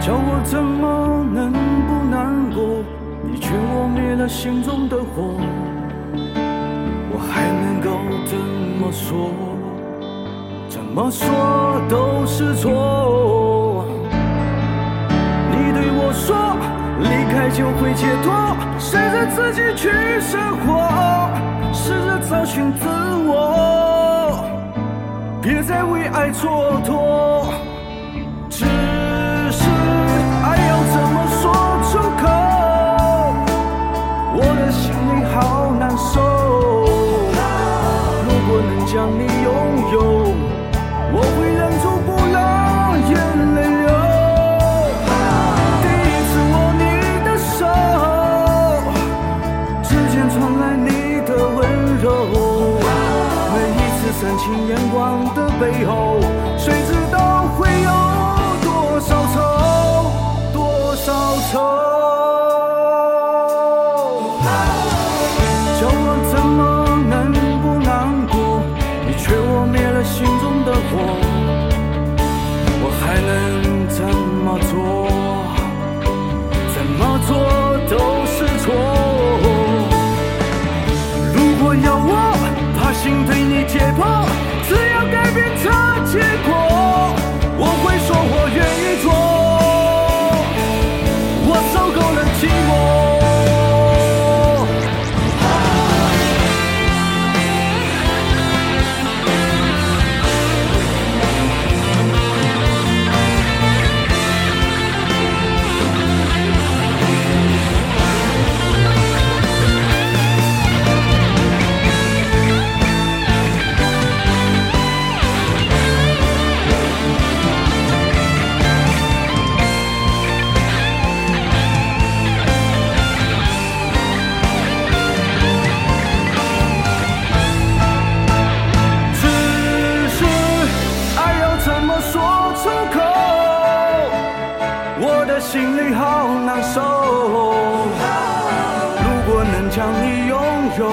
叫我怎么能不难过？你劝我灭了心中的火，我还能够怎么说？怎么说都是错。你对我说离开就会解脱，试着自己去生活，试着找寻自我，别再为爱蹉跎。情眼光的背后，的心里好难受。如果能将你拥有，